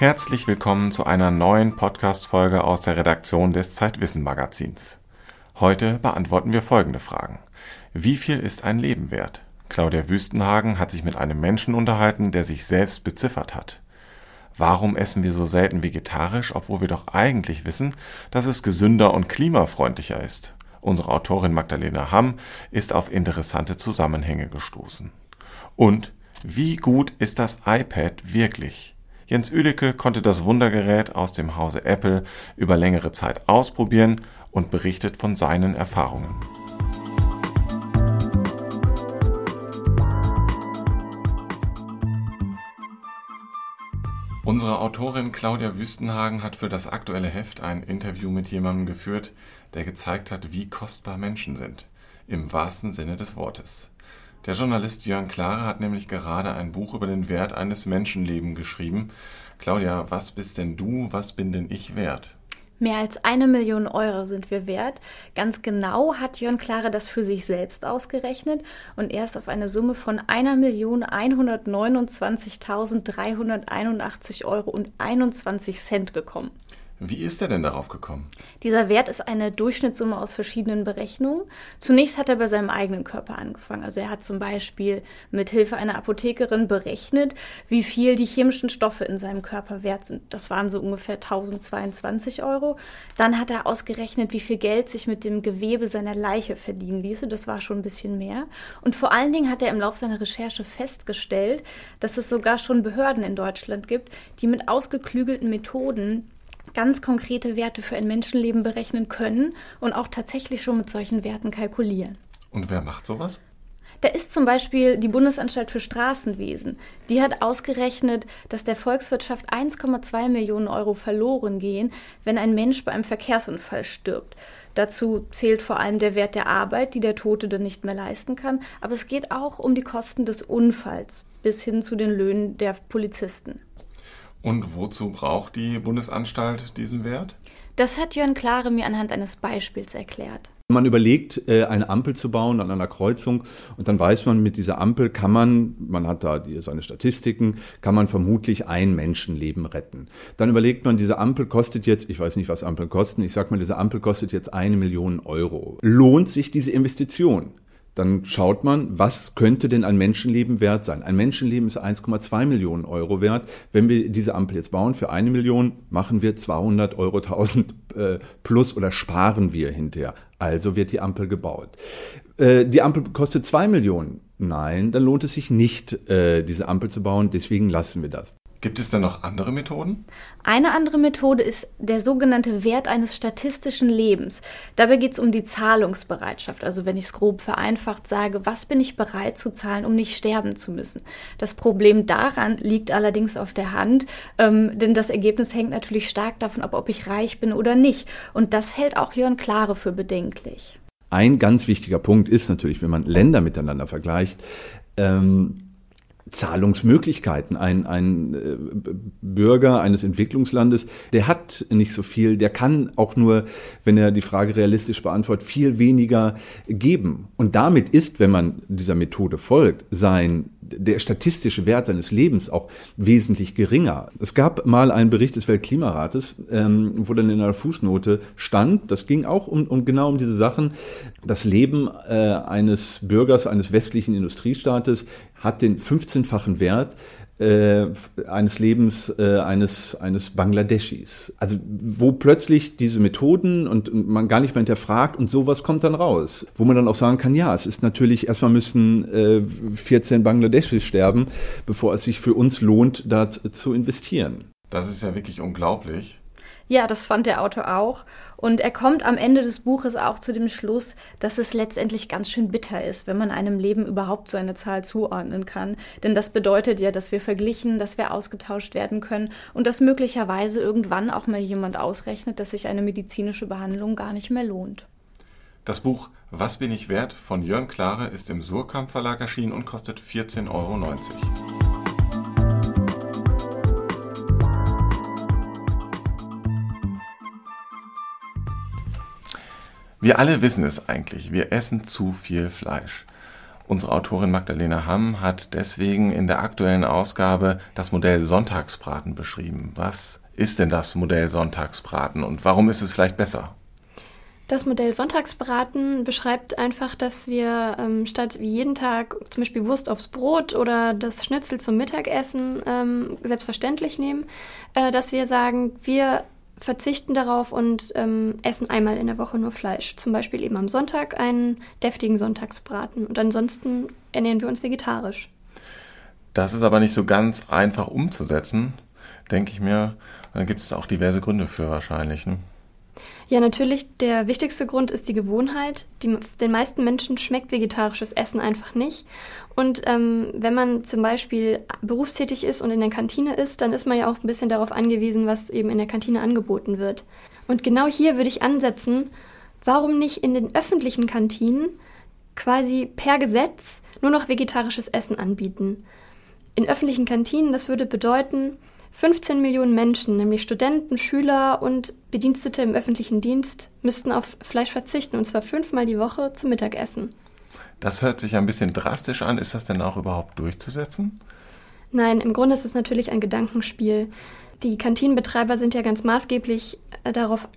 Herzlich willkommen zu einer neuen Podcast-Folge aus der Redaktion des Zeitwissen Magazins. Heute beantworten wir folgende Fragen. Wie viel ist ein Leben wert? Claudia Wüstenhagen hat sich mit einem Menschen unterhalten, der sich selbst beziffert hat. Warum essen wir so selten vegetarisch, obwohl wir doch eigentlich wissen, dass es gesünder und klimafreundlicher ist? Unsere Autorin Magdalena Hamm ist auf interessante Zusammenhänge gestoßen. Und wie gut ist das iPad wirklich? Jens Üdecke konnte das Wundergerät aus dem Hause Apple über längere Zeit ausprobieren und berichtet von seinen Erfahrungen. Unsere Autorin Claudia Wüstenhagen hat für das aktuelle Heft ein Interview mit jemandem geführt, der gezeigt hat, wie kostbar Menschen sind, im wahrsten Sinne des Wortes. Der Journalist Jörn Klare hat nämlich gerade ein Buch über den Wert eines Menschenlebens geschrieben. Claudia, was bist denn du, was bin denn ich wert? Mehr als eine Million Euro sind wir wert. Ganz genau hat Jörn Klare das für sich selbst ausgerechnet und er ist auf eine Summe von 1.129.381 Euro und 21 Cent gekommen. Wie ist er denn darauf gekommen? Dieser Wert ist eine Durchschnittssumme aus verschiedenen Berechnungen. Zunächst hat er bei seinem eigenen Körper angefangen. Also er hat zum Beispiel mit Hilfe einer Apothekerin berechnet, wie viel die chemischen Stoffe in seinem Körper wert sind. Das waren so ungefähr 1022 Euro. Dann hat er ausgerechnet, wie viel Geld sich mit dem Gewebe seiner Leiche verdienen ließe. Das war schon ein bisschen mehr. Und vor allen Dingen hat er im Laufe seiner Recherche festgestellt, dass es sogar schon Behörden in Deutschland gibt, die mit ausgeklügelten Methoden ganz konkrete Werte für ein Menschenleben berechnen können und auch tatsächlich schon mit solchen Werten kalkulieren. Und wer macht sowas? Da ist zum Beispiel die Bundesanstalt für Straßenwesen. Die hat ausgerechnet, dass der Volkswirtschaft 1,2 Millionen Euro verloren gehen, wenn ein Mensch bei einem Verkehrsunfall stirbt. Dazu zählt vor allem der Wert der Arbeit, die der Tote dann nicht mehr leisten kann. Aber es geht auch um die Kosten des Unfalls bis hin zu den Löhnen der Polizisten. Und wozu braucht die Bundesanstalt diesen Wert? Das hat Jörn Klare mir anhand eines Beispiels erklärt. Man überlegt, äh, eine Ampel zu bauen an einer Kreuzung und dann weiß man, mit dieser Ampel kann man, man hat da seine Statistiken, kann man vermutlich ein Menschenleben retten. Dann überlegt man, diese Ampel kostet jetzt, ich weiß nicht, was Ampeln kosten, ich sag mal, diese Ampel kostet jetzt eine Million Euro. Lohnt sich diese Investition? Dann schaut man, was könnte denn ein Menschenleben wert sein? Ein Menschenleben ist 1,2 Millionen Euro wert. Wenn wir diese Ampel jetzt bauen für eine Million, machen wir 200 Euro 1000 äh, plus oder sparen wir hinterher. Also wird die Ampel gebaut. Äh, die Ampel kostet zwei Millionen. Nein, dann lohnt es sich nicht, äh, diese Ampel zu bauen. Deswegen lassen wir das. Gibt es denn noch andere Methoden? Eine andere Methode ist der sogenannte Wert eines statistischen Lebens. Dabei geht es um die Zahlungsbereitschaft. Also wenn ich es grob vereinfacht sage, was bin ich bereit zu zahlen, um nicht sterben zu müssen. Das Problem daran liegt allerdings auf der Hand, ähm, denn das Ergebnis hängt natürlich stark davon ab, ob ich reich bin oder nicht. Und das hält auch Jörn Klare für bedenklich. Ein ganz wichtiger Punkt ist natürlich, wenn man Länder miteinander vergleicht, ähm, Zahlungsmöglichkeiten. Ein, ein äh, Bürger eines Entwicklungslandes, der hat nicht so viel, der kann auch nur, wenn er die Frage realistisch beantwortet, viel weniger geben. Und damit ist, wenn man dieser Methode folgt, sein der statistische Wert seines Lebens auch wesentlich geringer. Es gab mal einen Bericht des Weltklimarates, ähm, wo dann in einer Fußnote stand, das ging auch um, um genau um diese Sachen, das Leben äh, eines Bürgers eines westlichen Industriestaates hat den 15-fachen Wert äh, eines Lebens äh, eines, eines Bangladeschis. Also wo plötzlich diese Methoden und, und, man gar nicht mehr hinterfragt und sowas kommt dann raus. Wo man dann auch sagen kann, ja, es ist natürlich, erstmal müssen äh, 14 Bangladeschis sterben, bevor es sich für uns lohnt, da zu investieren. Das ist ja wirklich unglaublich. Ja, das fand der Autor auch. Und er kommt am Ende des Buches auch zu dem Schluss, dass es letztendlich ganz schön bitter ist, wenn man einem Leben überhaupt so eine Zahl zuordnen kann. Denn das bedeutet ja, dass wir verglichen, dass wir ausgetauscht werden können und dass möglicherweise irgendwann auch mal jemand ausrechnet, dass sich eine medizinische Behandlung gar nicht mehr lohnt. Das Buch Was bin ich wert von Jörn Klare ist im Surkamp Verlag erschienen und kostet 14,90 Euro. Wir alle wissen es eigentlich, wir essen zu viel Fleisch. Unsere Autorin Magdalena Hamm hat deswegen in der aktuellen Ausgabe das Modell Sonntagsbraten beschrieben. Was ist denn das Modell Sonntagsbraten und warum ist es vielleicht besser? Das Modell Sonntagsbraten beschreibt einfach, dass wir ähm, statt wie jeden Tag zum Beispiel Wurst aufs Brot oder das Schnitzel zum Mittagessen ähm, selbstverständlich nehmen, äh, dass wir sagen, wir verzichten darauf und ähm, essen einmal in der Woche nur Fleisch. Zum Beispiel eben am Sonntag einen deftigen Sonntagsbraten. Und ansonsten ernähren wir uns vegetarisch. Das ist aber nicht so ganz einfach umzusetzen, denke ich mir. Da gibt es auch diverse Gründe für wahrscheinlich. Ne? Ja, natürlich, der wichtigste Grund ist die Gewohnheit. Die, den meisten Menschen schmeckt vegetarisches Essen einfach nicht. Und ähm, wenn man zum Beispiel berufstätig ist und in der Kantine ist, dann ist man ja auch ein bisschen darauf angewiesen, was eben in der Kantine angeboten wird. Und genau hier würde ich ansetzen, warum nicht in den öffentlichen Kantinen quasi per Gesetz nur noch vegetarisches Essen anbieten. In öffentlichen Kantinen, das würde bedeuten, 15 Millionen Menschen, nämlich Studenten, Schüler und Bedienstete im öffentlichen Dienst, müssten auf Fleisch verzichten, und zwar fünfmal die Woche zum Mittagessen. Das hört sich ein bisschen drastisch an. Ist das denn auch überhaupt durchzusetzen? Nein, im Grunde ist es natürlich ein Gedankenspiel. Die Kantinenbetreiber sind ja ganz maßgeblich äh, darauf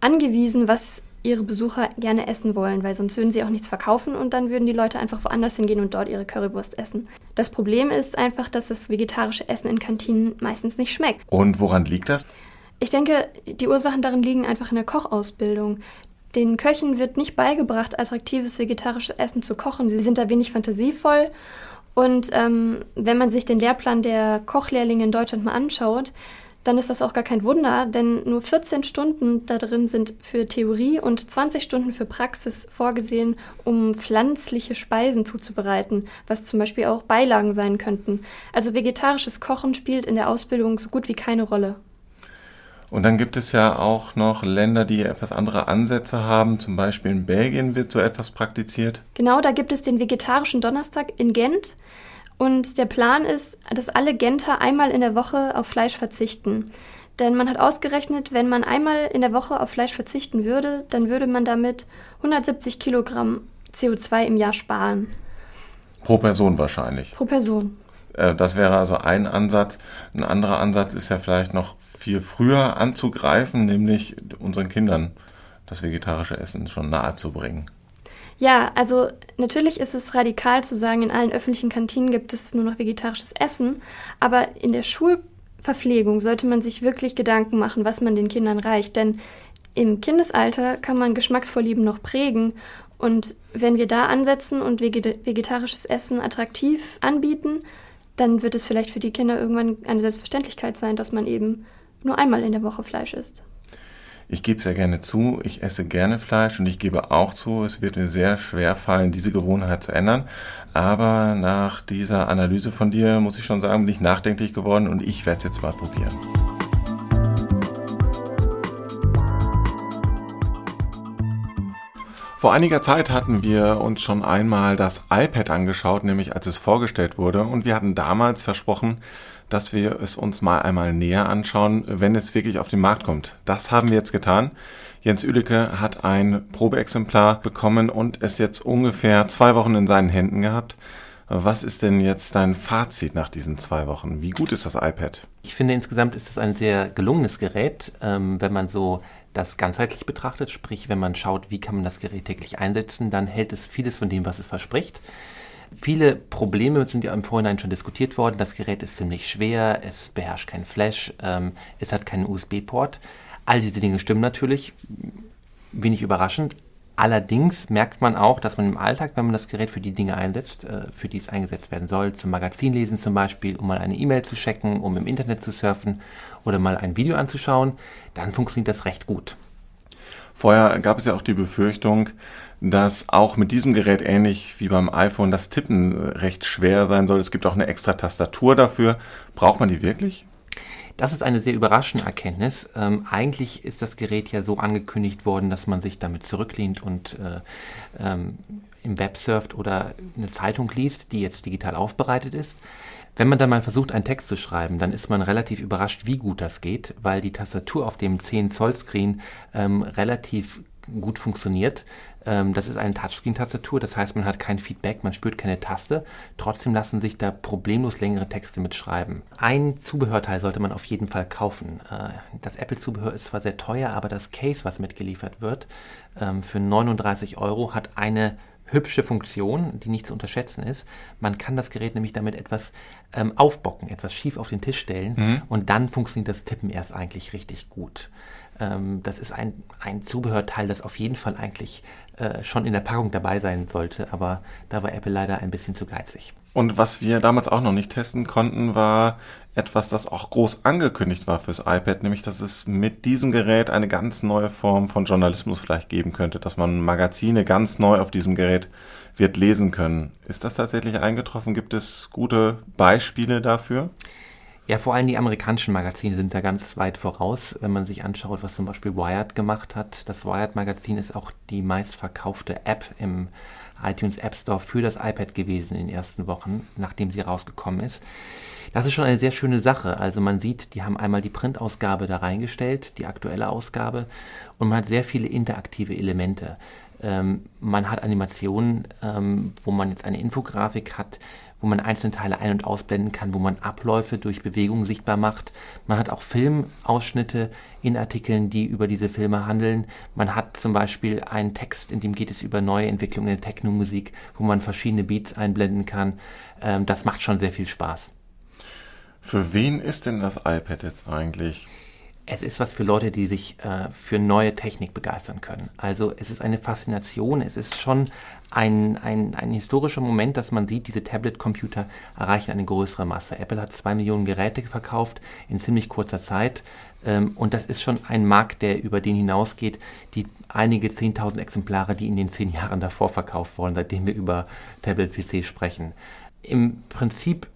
angewiesen, was ihre Besucher gerne essen wollen, weil sonst würden sie auch nichts verkaufen und dann würden die Leute einfach woanders hingehen und dort ihre Currywurst essen. Das Problem ist einfach, dass das vegetarische Essen in Kantinen meistens nicht schmeckt. Und woran liegt das? Ich denke, die Ursachen darin liegen einfach in der Kochausbildung. Den Köchen wird nicht beigebracht, attraktives vegetarisches Essen zu kochen. Sie sind da wenig fantasievoll. Und ähm, wenn man sich den Lehrplan der Kochlehrlinge in Deutschland mal anschaut, dann ist das auch gar kein Wunder, denn nur 14 Stunden da drin sind für Theorie und 20 Stunden für Praxis vorgesehen, um pflanzliche Speisen zuzubereiten, was zum Beispiel auch Beilagen sein könnten. Also vegetarisches Kochen spielt in der Ausbildung so gut wie keine Rolle. Und dann gibt es ja auch noch Länder, die etwas andere Ansätze haben. Zum Beispiel in Belgien wird so etwas praktiziert. Genau, da gibt es den vegetarischen Donnerstag in Gent. Und der Plan ist, dass alle Genter einmal in der Woche auf Fleisch verzichten. Denn man hat ausgerechnet, wenn man einmal in der Woche auf Fleisch verzichten würde, dann würde man damit 170 Kilogramm CO2 im Jahr sparen. Pro Person wahrscheinlich. Pro Person. Äh, das wäre also ein Ansatz. Ein anderer Ansatz ist ja vielleicht noch viel früher anzugreifen, nämlich unseren Kindern das vegetarische Essen schon nahe zu bringen. Ja, also natürlich ist es radikal zu sagen, in allen öffentlichen Kantinen gibt es nur noch vegetarisches Essen, aber in der Schulverpflegung sollte man sich wirklich Gedanken machen, was man den Kindern reicht, denn im Kindesalter kann man Geschmacksvorlieben noch prägen. Und wenn wir da ansetzen und vegetarisches Essen attraktiv anbieten, dann wird es vielleicht für die Kinder irgendwann eine Selbstverständlichkeit sein, dass man eben nur einmal in der Woche Fleisch isst. Ich gebe sehr gerne zu, ich esse gerne Fleisch und ich gebe auch zu, es wird mir sehr schwer fallen, diese Gewohnheit zu ändern. Aber nach dieser Analyse von dir muss ich schon sagen, bin ich nachdenklich geworden und ich werde es jetzt mal probieren. Vor einiger Zeit hatten wir uns schon einmal das iPad angeschaut, nämlich als es vorgestellt wurde, und wir hatten damals versprochen, dass wir es uns mal einmal näher anschauen, wenn es wirklich auf den Markt kommt. Das haben wir jetzt getan. Jens Üdecke hat ein Probeexemplar bekommen und es jetzt ungefähr zwei Wochen in seinen Händen gehabt. Was ist denn jetzt dein Fazit nach diesen zwei Wochen? Wie gut ist das iPad? Ich finde insgesamt ist es ein sehr gelungenes Gerät, ähm, wenn man so das ganzheitlich betrachtet, sprich wenn man schaut, wie kann man das Gerät täglich einsetzen, dann hält es vieles von dem, was es verspricht. Viele Probleme sind ja im Vorhinein schon diskutiert worden. Das Gerät ist ziemlich schwer, es beherrscht kein Flash, ähm, es hat keinen USB-Port. All diese Dinge stimmen natürlich, wenig überraschend. Allerdings merkt man auch, dass man im Alltag, wenn man das Gerät für die Dinge einsetzt, äh, für die es eingesetzt werden soll, zum Magazinlesen zum Beispiel, um mal eine E-Mail zu checken, um im Internet zu surfen oder mal ein Video anzuschauen, dann funktioniert das recht gut. Vorher gab es ja auch die Befürchtung, dass auch mit diesem Gerät ähnlich wie beim iPhone das Tippen äh, recht schwer sein soll. Es gibt auch eine extra Tastatur dafür. Braucht man die wirklich? Das ist eine sehr überraschende Erkenntnis. Ähm, eigentlich ist das Gerät ja so angekündigt worden, dass man sich damit zurücklehnt und äh, ähm, im Web surft oder eine Zeitung liest, die jetzt digital aufbereitet ist. Wenn man dann mal versucht, einen Text zu schreiben, dann ist man relativ überrascht, wie gut das geht, weil die Tastatur auf dem 10 Zoll Screen ähm, relativ gut funktioniert. Ähm, das ist eine Touchscreen-Tastatur, das heißt, man hat kein Feedback, man spürt keine Taste. Trotzdem lassen sich da problemlos längere Texte mitschreiben. Ein Zubehörteil sollte man auf jeden Fall kaufen. Äh, das Apple-Zubehör ist zwar sehr teuer, aber das Case, was mitgeliefert wird, ähm, für 39 Euro hat eine hübsche Funktion, die nicht zu unterschätzen ist. Man kann das Gerät nämlich damit etwas ähm, aufbocken, etwas schief auf den Tisch stellen mhm. und dann funktioniert das Tippen erst eigentlich richtig gut. Ähm, das ist ein, ein Zubehörteil, das auf jeden Fall eigentlich äh, schon in der Packung dabei sein sollte, aber da war Apple leider ein bisschen zu geizig. Und was wir damals auch noch nicht testen konnten, war etwas, das auch groß angekündigt war fürs iPad, nämlich dass es mit diesem Gerät eine ganz neue Form von Journalismus vielleicht geben könnte, dass man Magazine ganz neu auf diesem Gerät wird lesen können. Ist das tatsächlich eingetroffen? Gibt es gute Beispiele dafür? Ja, vor allem die amerikanischen Magazine sind da ganz weit voraus, wenn man sich anschaut, was zum Beispiel Wired gemacht hat. Das Wired-Magazin ist auch die meistverkaufte App im iTunes App Store für das iPad gewesen in den ersten Wochen, nachdem sie rausgekommen ist. Das ist schon eine sehr schöne Sache. Also man sieht, die haben einmal die Printausgabe da reingestellt, die aktuelle Ausgabe, und man hat sehr viele interaktive Elemente. Ähm, man hat Animationen, ähm, wo man jetzt eine Infografik hat, wo man einzelne Teile ein- und ausblenden kann, wo man Abläufe durch Bewegung sichtbar macht. Man hat auch Filmausschnitte in Artikeln, die über diese Filme handeln. Man hat zum Beispiel einen Text, in dem geht es über neue Entwicklungen in der Technomusik, wo man verschiedene Beats einblenden kann. Ähm, das macht schon sehr viel Spaß. Für wen ist denn das iPad jetzt eigentlich? Es ist was für Leute, die sich äh, für neue Technik begeistern können. Also es ist eine Faszination, es ist schon ein, ein, ein historischer Moment, dass man sieht, diese Tablet-Computer erreichen eine größere Masse. Apple hat zwei Millionen Geräte verkauft in ziemlich kurzer Zeit. Ähm, und das ist schon ein Markt, der über den hinausgeht, die einige 10.000 Exemplare, die in den zehn Jahren davor verkauft wurden, seitdem wir über Tablet-PC sprechen. Im Prinzip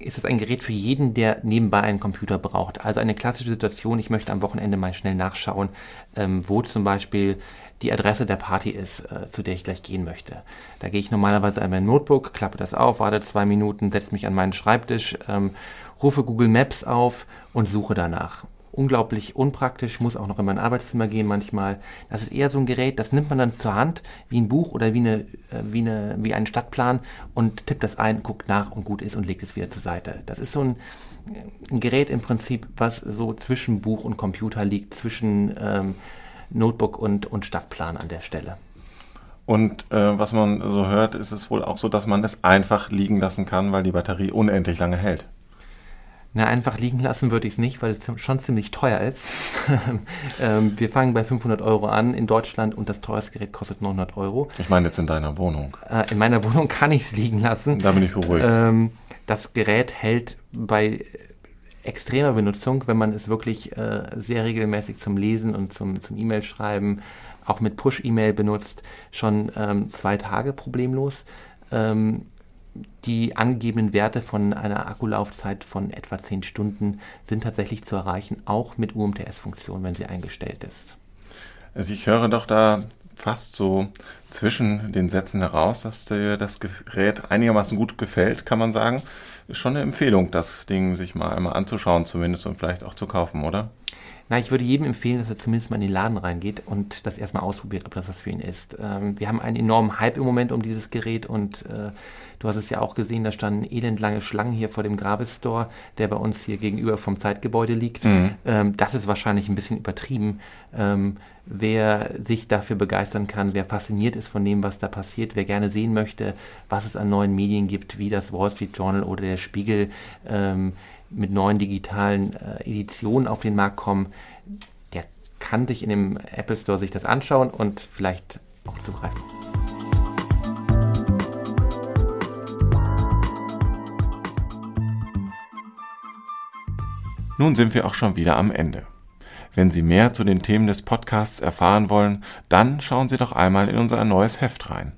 ist es ein Gerät für jeden, der nebenbei einen Computer braucht. Also eine klassische Situation, ich möchte am Wochenende mal schnell nachschauen, ähm, wo zum Beispiel die Adresse der Party ist, äh, zu der ich gleich gehen möchte. Da gehe ich normalerweise an mein Notebook, klappe das auf, warte zwei Minuten, setze mich an meinen Schreibtisch, ähm, rufe Google Maps auf und suche danach unglaublich unpraktisch, muss auch noch in mein Arbeitszimmer gehen manchmal. Das ist eher so ein Gerät, das nimmt man dann zur Hand, wie ein Buch oder wie, eine, äh, wie, eine, wie einen Stadtplan und tippt das ein, guckt nach und gut ist und legt es wieder zur Seite. Das ist so ein, ein Gerät im Prinzip, was so zwischen Buch und Computer liegt, zwischen ähm, Notebook und, und Stadtplan an der Stelle. Und äh, was man so hört, ist es wohl auch so, dass man es einfach liegen lassen kann, weil die Batterie unendlich lange hält. Na, einfach liegen lassen würde ich es nicht, weil es schon ziemlich teuer ist. ähm, wir fangen bei 500 Euro an in Deutschland und das teuerste Gerät kostet 900 Euro. Ich meine jetzt in deiner Wohnung. Äh, in meiner Wohnung kann ich es liegen lassen. Da bin ich beruhigt. Ähm, das Gerät hält bei extremer Benutzung, wenn man es wirklich äh, sehr regelmäßig zum Lesen und zum, zum E-Mail-Schreiben, auch mit Push-E-Mail benutzt, schon ähm, zwei Tage problemlos. Ähm, die angegebenen Werte von einer Akkulaufzeit von etwa 10 Stunden sind tatsächlich zu erreichen, auch mit UMTS-Funktion, wenn sie eingestellt ist. Also ich höre doch da fast so zwischen den Sätzen heraus, dass dir das Gerät einigermaßen gut gefällt, kann man sagen. Ist schon eine Empfehlung, das Ding sich mal einmal anzuschauen zumindest und vielleicht auch zu kaufen, oder? Na, ich würde jedem empfehlen, dass er zumindest mal in den Laden reingeht und das erstmal ausprobiert, ob das was für ihn ist. Ähm, wir haben einen enormen Hype im Moment um dieses Gerät und äh, du hast es ja auch gesehen, da standen elendlange Schlangen hier vor dem Gravis Store, der bei uns hier gegenüber vom Zeitgebäude liegt. Mhm. Ähm, das ist wahrscheinlich ein bisschen übertrieben. Ähm, wer sich dafür begeistern kann, wer fasziniert ist von dem, was da passiert, wer gerne sehen möchte, was es an neuen Medien gibt, wie das Wall Street Journal oder der Spiegel, ähm, mit neuen digitalen äh, Editionen auf den Markt kommen, der kann sich in dem Apple Store sich das anschauen und vielleicht auch zugreifen. Nun sind wir auch schon wieder am Ende. Wenn Sie mehr zu den Themen des Podcasts erfahren wollen, dann schauen Sie doch einmal in unser neues Heft rein.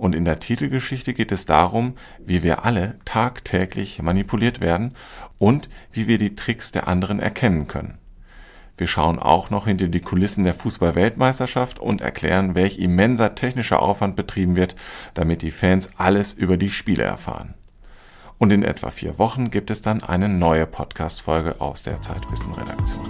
Und in der Titelgeschichte geht es darum, wie wir alle tagtäglich manipuliert werden und wie wir die Tricks der anderen erkennen können. Wir schauen auch noch hinter die Kulissen der Fußball-Weltmeisterschaft und erklären, welch immenser technischer Aufwand betrieben wird, damit die Fans alles über die Spiele erfahren. Und in etwa vier Wochen gibt es dann eine neue Podcast-Folge aus der Zeitwissen-Redaktion.